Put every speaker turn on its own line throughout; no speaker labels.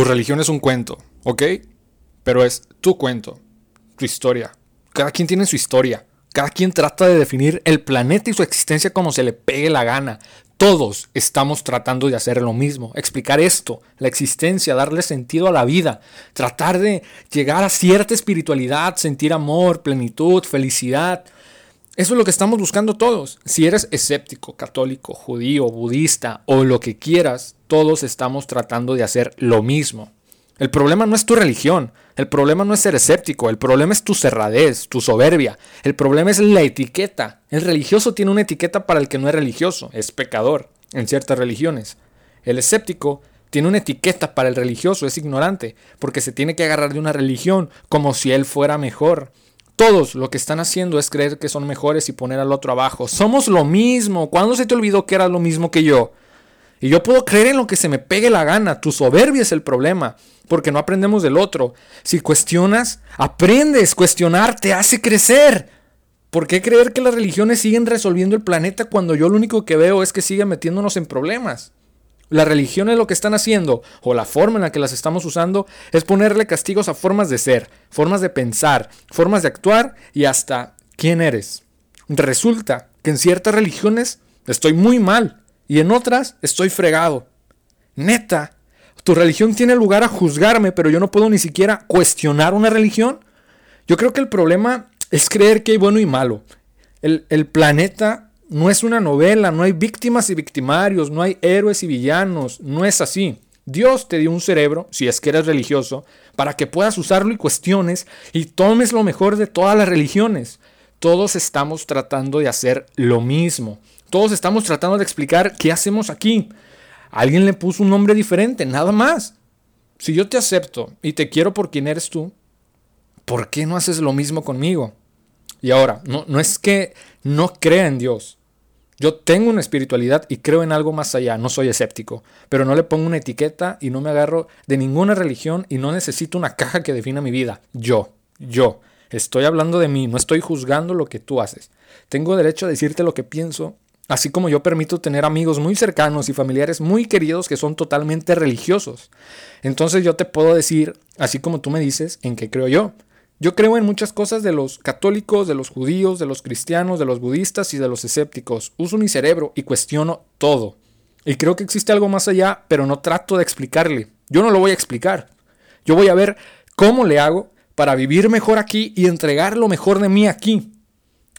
Tu religión es un cuento, ¿ok? Pero es tu cuento, tu historia. Cada quien tiene su historia. Cada quien trata de definir el planeta y su existencia como se le pegue la gana. Todos estamos tratando de hacer lo mismo, explicar esto, la existencia, darle sentido a la vida, tratar de llegar a cierta espiritualidad, sentir amor, plenitud, felicidad. Eso es lo que estamos buscando todos. Si eres escéptico, católico, judío, budista o lo que quieras, todos estamos tratando de hacer lo mismo. El problema no es tu religión, el problema no es ser escéptico, el problema es tu cerradez, tu soberbia, el problema es la etiqueta. El religioso tiene una etiqueta para el que no es religioso, es pecador en ciertas religiones. El escéptico tiene una etiqueta para el religioso, es ignorante, porque se tiene que agarrar de una religión como si él fuera mejor. Todos lo que están haciendo es creer que son mejores y poner al otro abajo. Somos lo mismo. ¿Cuándo se te olvidó que eras lo mismo que yo? Y yo puedo creer en lo que se me pegue la gana. Tu soberbia es el problema, porque no aprendemos del otro. Si cuestionas, aprendes. Cuestionar te hace crecer. ¿Por qué creer que las religiones siguen resolviendo el planeta cuando yo lo único que veo es que siguen metiéndonos en problemas? Las religiones lo que están haciendo, o la forma en la que las estamos usando, es ponerle castigos a formas de ser, formas de pensar, formas de actuar y hasta quién eres. Resulta que en ciertas religiones estoy muy mal, y en otras estoy fregado. Neta, tu religión tiene lugar a juzgarme, pero yo no puedo ni siquiera cuestionar una religión. Yo creo que el problema es creer que hay bueno y malo. El, el planeta no es una novela, no hay víctimas y victimarios, no hay héroes y villanos, no es así. Dios te dio un cerebro, si es que eres religioso, para que puedas usarlo y cuestiones y tomes lo mejor de todas las religiones. Todos estamos tratando de hacer lo mismo. Todos estamos tratando de explicar qué hacemos aquí. Alguien le puso un nombre diferente, nada más. Si yo te acepto y te quiero por quien eres tú, ¿por qué no haces lo mismo conmigo? Y ahora, no, no es que no crea en Dios. Yo tengo una espiritualidad y creo en algo más allá, no soy escéptico, pero no le pongo una etiqueta y no me agarro de ninguna religión y no necesito una caja que defina mi vida. Yo, yo, estoy hablando de mí, no estoy juzgando lo que tú haces. Tengo derecho a decirte lo que pienso Así como yo permito tener amigos muy cercanos y familiares muy queridos que son totalmente religiosos. Entonces yo te puedo decir, así como tú me dices, en qué creo yo. Yo creo en muchas cosas de los católicos, de los judíos, de los cristianos, de los budistas y de los escépticos. Uso mi cerebro y cuestiono todo. Y creo que existe algo más allá, pero no trato de explicarle. Yo no lo voy a explicar. Yo voy a ver cómo le hago para vivir mejor aquí y entregar lo mejor de mí aquí.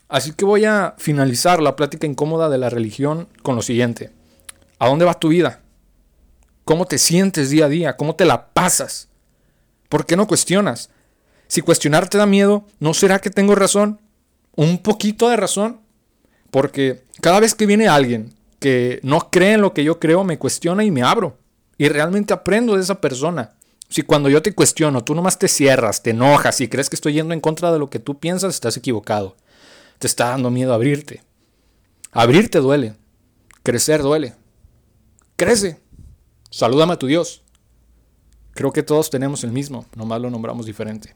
Así que voy a finalizar la plática incómoda de la religión con lo siguiente. ¿A dónde va tu vida? ¿Cómo te sientes día a día? ¿Cómo te la pasas? ¿Por qué no cuestionas? Si cuestionar te da miedo, ¿no será que tengo razón? ¿Un poquito de razón? Porque cada vez que viene alguien que no cree en lo que yo creo, me cuestiona y me abro. Y realmente aprendo de esa persona. Si cuando yo te cuestiono, tú nomás te cierras, te enojas y crees que estoy yendo en contra de lo que tú piensas, estás equivocado te está dando miedo abrirte. Abrirte duele. Crecer duele. Crece. Salúdame a tu Dios. Creo que todos tenemos el mismo, nomás lo nombramos diferente.